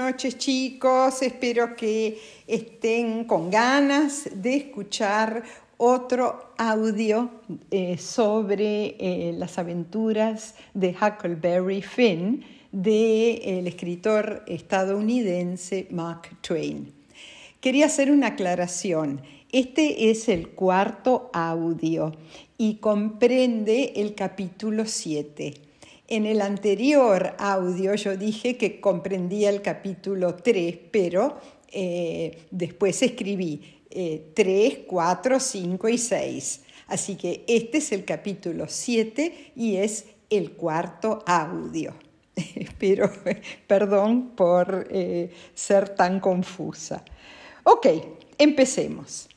noches chicos, espero que estén con ganas de escuchar otro audio eh, sobre eh, las aventuras de Huckleberry Finn del escritor estadounidense Mark Twain. Quería hacer una aclaración. Este es el cuarto audio y comprende el capítulo 7. En el anterior audio yo dije que comprendía el capítulo 3, pero eh, después escribí 3, 4, 5 y 6. Así que este es el capítulo 7 y es el cuarto audio. Espero, perdón por eh, ser tan confusa. Ok, empecemos.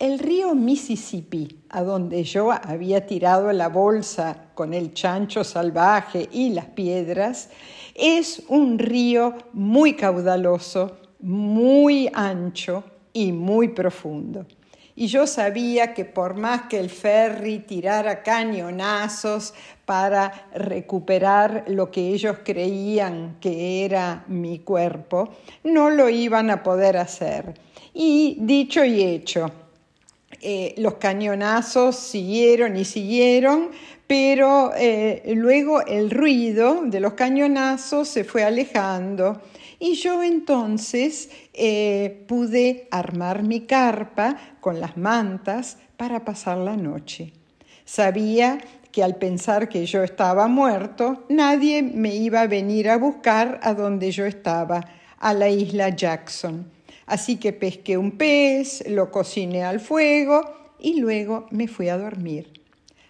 El río Mississippi, a donde yo había tirado la bolsa con el chancho salvaje y las piedras, es un río muy caudaloso, muy ancho y muy profundo. Y yo sabía que por más que el ferry tirara cañonazos para recuperar lo que ellos creían que era mi cuerpo, no lo iban a poder hacer. Y dicho y hecho, eh, los cañonazos siguieron y siguieron, pero eh, luego el ruido de los cañonazos se fue alejando y yo entonces eh, pude armar mi carpa con las mantas para pasar la noche. Sabía que al pensar que yo estaba muerto, nadie me iba a venir a buscar a donde yo estaba, a la isla Jackson. Así que pesqué un pez, lo cociné al fuego y luego me fui a dormir.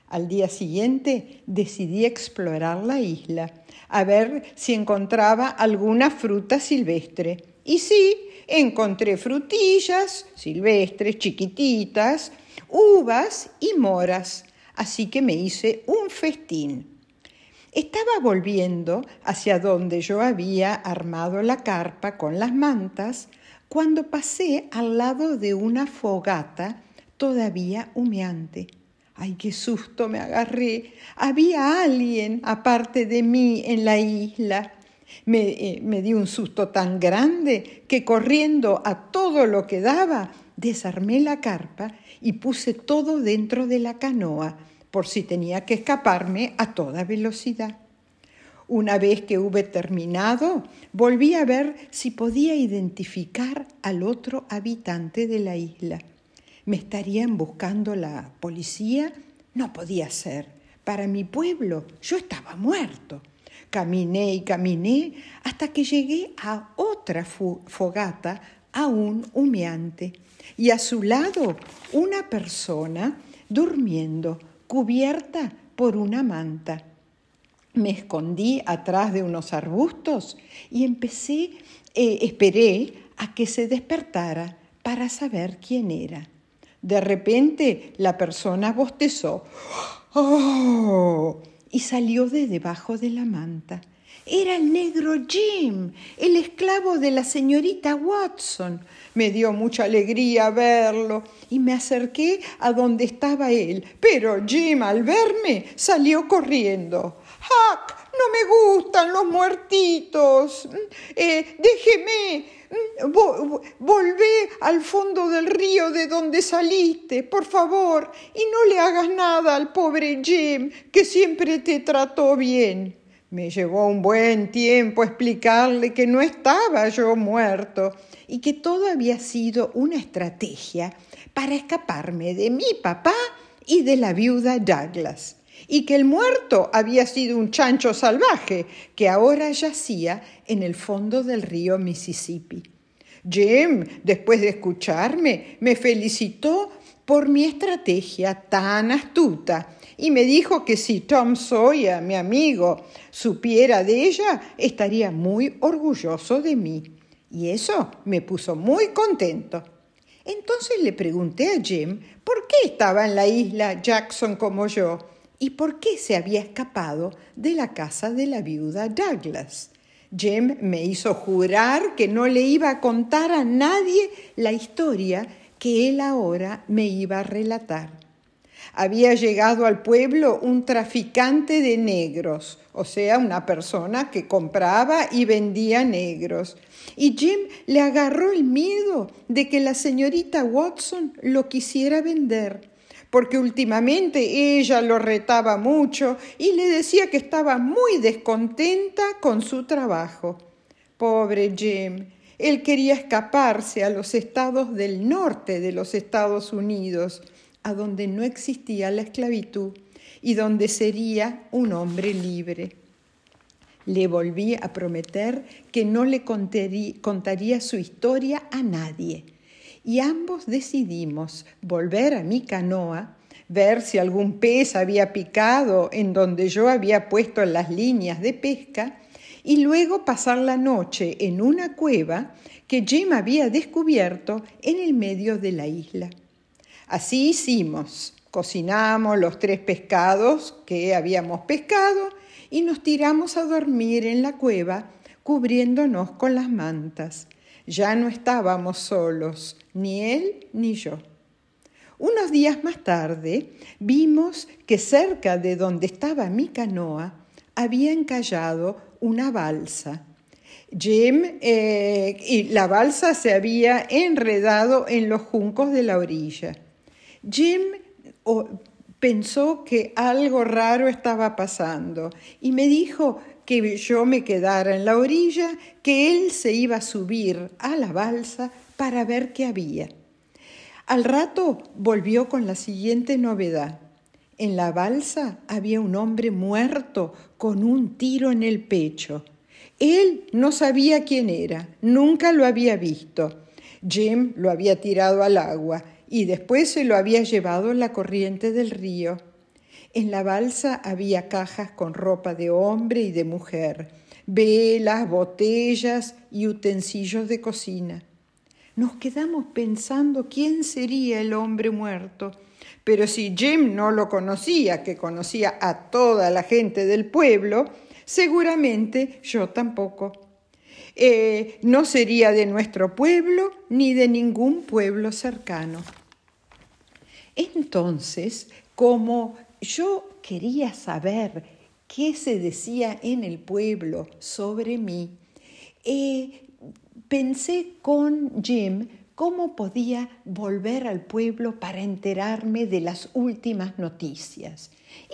Al día siguiente decidí explorar la isla, a ver si encontraba alguna fruta silvestre. Y sí, encontré frutillas silvestres, chiquititas, uvas y moras, así que me hice un festín. Estaba volviendo hacia donde yo había armado la carpa con las mantas cuando pasé al lado de una fogata todavía humeante. ¡Ay, qué susto me agarré! Había alguien aparte de mí en la isla. Me, eh, me di un susto tan grande que corriendo a todo lo que daba, desarmé la carpa y puse todo dentro de la canoa por si tenía que escaparme a toda velocidad. Una vez que hube terminado, volví a ver si podía identificar al otro habitante de la isla. ¿Me estarían buscando la policía? No podía ser. Para mi pueblo yo estaba muerto. Caminé y caminé hasta que llegué a otra fogata aún humeante y a su lado una persona durmiendo, cubierta por una manta. Me escondí atrás de unos arbustos y empecé, eh, esperé a que se despertara para saber quién era. De repente la persona bostezó ¡Oh! y salió de debajo de la manta. Era el negro Jim, el esclavo de la señorita Watson. Me dio mucha alegría verlo y me acerqué a donde estaba él. Pero Jim, al verme, salió corriendo. No me gustan los muertitos. Eh, déjeme. volvé al fondo del río de donde saliste, por favor, y no le hagas nada al pobre Jim, que siempre te trató bien. Me llevó un buen tiempo explicarle que no estaba yo muerto y que todo había sido una estrategia para escaparme de mi papá y de la viuda Douglas y que el muerto había sido un chancho salvaje que ahora yacía en el fondo del río Mississippi. Jim, después de escucharme, me felicitó por mi estrategia tan astuta y me dijo que si Tom Sawyer, mi amigo, supiera de ella, estaría muy orgulloso de mí. Y eso me puso muy contento. Entonces le pregunté a Jim por qué estaba en la isla Jackson como yo y por qué se había escapado de la casa de la viuda Douglas. Jim me hizo jurar que no le iba a contar a nadie la historia que él ahora me iba a relatar. había llegado al pueblo un traficante de negros, o sea, una persona que compraba y vendía negros. Y Jim le agarró el miedo de que la señorita Watson lo quisiera vender, porque últimamente ella lo retaba mucho y le decía que estaba muy descontenta con su trabajo. Pobre Jim, él quería escaparse a los estados del norte de los Estados Unidos, a donde no existía la esclavitud y donde sería un hombre libre. Le volví a prometer que no le contaría su historia a nadie y ambos decidimos volver a mi canoa, ver si algún pez había picado en donde yo había puesto las líneas de pesca y luego pasar la noche en una cueva que Jim había descubierto en el medio de la isla. Así hicimos. Cocinamos los tres pescados que habíamos pescado y nos tiramos a dormir en la cueva cubriéndonos con las mantas. Ya no estábamos solos, ni él ni yo. Unos días más tarde vimos que cerca de donde estaba mi canoa había encallado una balsa. Jim eh, y la balsa se había enredado en los juncos de la orilla. Jim pensó que algo raro estaba pasando y me dijo que yo me quedara en la orilla, que él se iba a subir a la balsa para ver qué había. Al rato volvió con la siguiente novedad. En la balsa había un hombre muerto con un tiro en el pecho. Él no sabía quién era, nunca lo había visto. Jim lo había tirado al agua y después se lo había llevado la corriente del río. En la balsa había cajas con ropa de hombre y de mujer, velas, botellas y utensilios de cocina. Nos quedamos pensando quién sería el hombre muerto. Pero si Jim no lo conocía, que conocía a toda la gente del pueblo, seguramente yo tampoco. Eh, no sería de nuestro pueblo ni de ningún pueblo cercano. Entonces, como yo quería saber qué se decía en el pueblo sobre mí, eh, pensé con Jim cómo podía volver al pueblo para enterarme de las últimas noticias.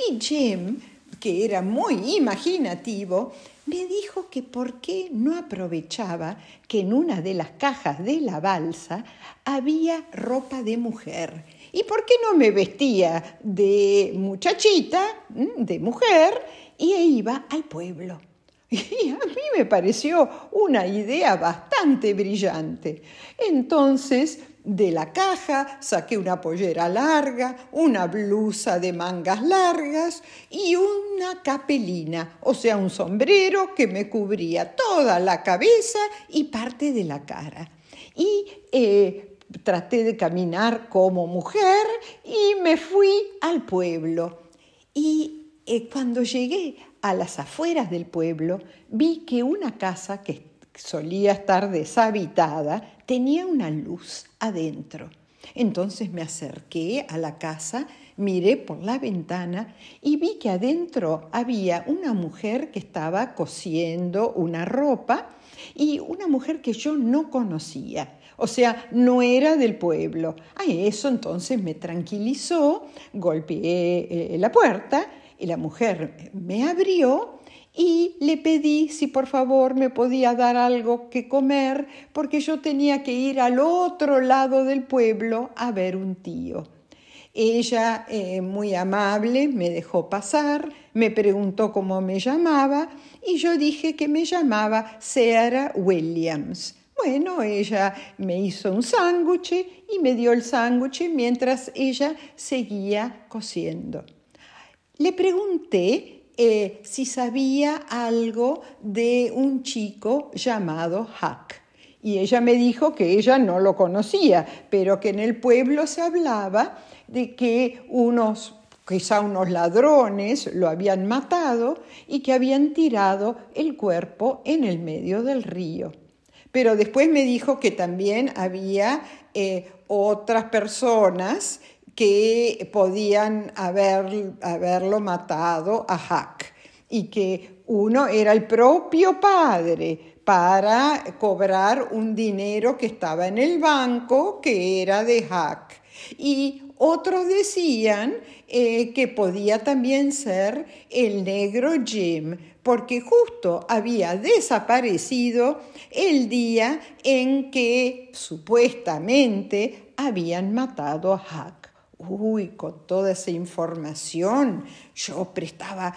Y Jim, que era muy imaginativo, me dijo que por qué no aprovechaba que en una de las cajas de la balsa había ropa de mujer. ¿Y por qué no me vestía de muchachita, de mujer, y iba al pueblo? Y a mí me pareció una idea bastante brillante. Entonces, de la caja saqué una pollera larga, una blusa de mangas largas y una capelina, o sea, un sombrero que me cubría toda la cabeza y parte de la cara. Y eh, traté de caminar como mujer y me fui al pueblo. Y eh, cuando llegué a las afueras del pueblo, vi que una casa que solía estar deshabitada tenía una luz adentro. Entonces me acerqué a la casa, miré por la ventana y vi que adentro había una mujer que estaba cosiendo una ropa y una mujer que yo no conocía. O sea, no era del pueblo. A eso entonces me tranquilizó, golpeé eh, la puerta y la mujer me abrió y le pedí si por favor me podía dar algo que comer porque yo tenía que ir al otro lado del pueblo a ver un tío. Ella, eh, muy amable, me dejó pasar, me preguntó cómo me llamaba y yo dije que me llamaba Sarah Williams. Bueno, ella me hizo un sándwich y me dio el sándwich mientras ella seguía cosiendo. Le pregunté eh, si sabía algo de un chico llamado Huck. Y ella me dijo que ella no lo conocía, pero que en el pueblo se hablaba de que unos, quizá unos ladrones lo habían matado y que habían tirado el cuerpo en el medio del río. Pero después me dijo que también había eh, otras personas que podían haber, haberlo matado a Hack y que uno era el propio padre para cobrar un dinero que estaba en el banco que era de Hack. Y otros decían eh, que podía también ser el negro Jim, porque justo había desaparecido el día en que supuestamente habían matado a Hack. Uy, con toda esa información yo prestaba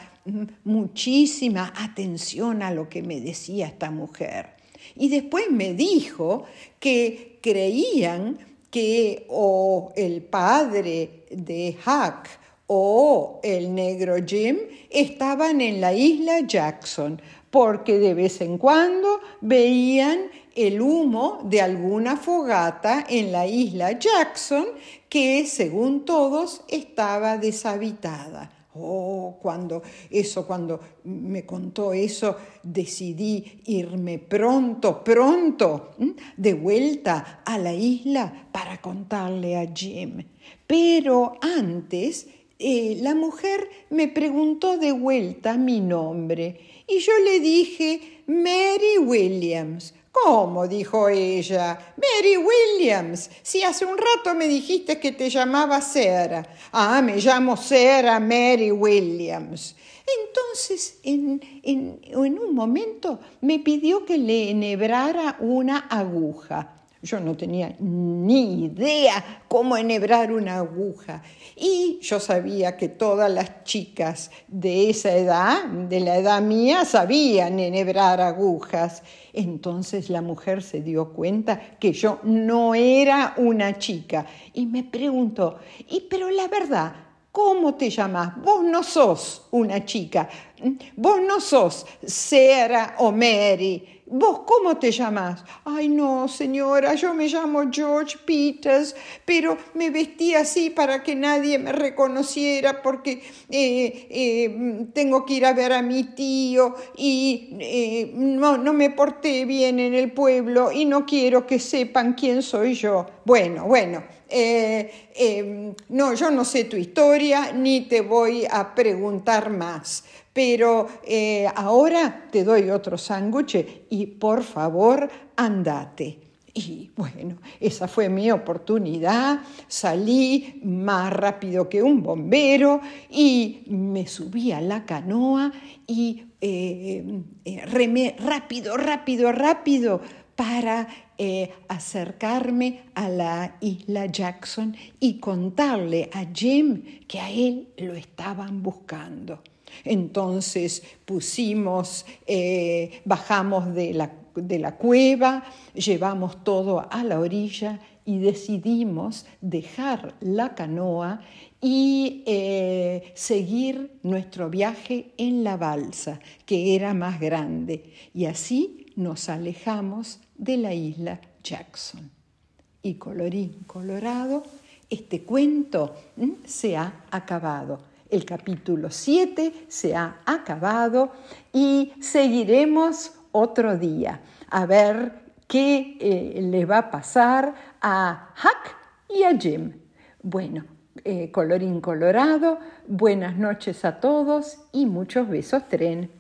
muchísima atención a lo que me decía esta mujer. Y después me dijo que creían que o el padre de Hack o el negro Jim estaban en la isla Jackson, porque de vez en cuando veían el humo de alguna fogata en la isla Jackson que, según todos, estaba deshabitada. Oh, cuando eso, cuando me contó eso, decidí irme pronto, pronto, de vuelta a la isla para contarle a Jim. Pero antes eh, la mujer me preguntó de vuelta mi nombre y yo le dije Mary Williams. ¿Cómo? dijo ella. Mary Williams. Si hace un rato me dijiste que te llamabas Sarah. Ah, me llamo Sarah Mary Williams. Entonces, en, en, en un momento me pidió que le enhebrara una aguja. Yo no tenía ni idea cómo enhebrar una aguja. Y yo sabía que todas las chicas de esa edad, de la edad mía, sabían enhebrar agujas. Entonces la mujer se dio cuenta que yo no era una chica y me preguntó, ¿y pero la verdad, ¿Cómo te llamas? Vos no sos una chica, vos no sos Sarah o Mary, ¿Vos cómo te llamas? Ay, no, señora, yo me llamo George Peters, pero me vestí así para que nadie me reconociera porque eh, eh, tengo que ir a ver a mi tío y eh, no, no me porté bien en el pueblo y no quiero que sepan quién soy yo. Bueno, bueno, no, yo no sé tu historia ni te voy a preguntar más pero eh, ahora te doy otro sándwich y por favor andate. Y bueno, esa fue mi oportunidad. Salí más rápido que un bombero y me subí a la canoa y eh, eh, remé rápido, rápido, rápido para acercarme a la isla Jackson y contarle a Jim que a él lo estaban buscando. Entonces pusimos, eh, bajamos de la, de la cueva, llevamos todo a la orilla y decidimos dejar la canoa y eh, seguir nuestro viaje en la balsa, que era más grande. Y así nos alejamos de la isla Jackson. Y colorín colorado, este cuento se ha acabado el capítulo 7 se ha acabado y seguiremos otro día a ver qué eh, le va a pasar a Huck y a Jim. Bueno, eh, colorín colorado, buenas noches a todos y muchos besos tren.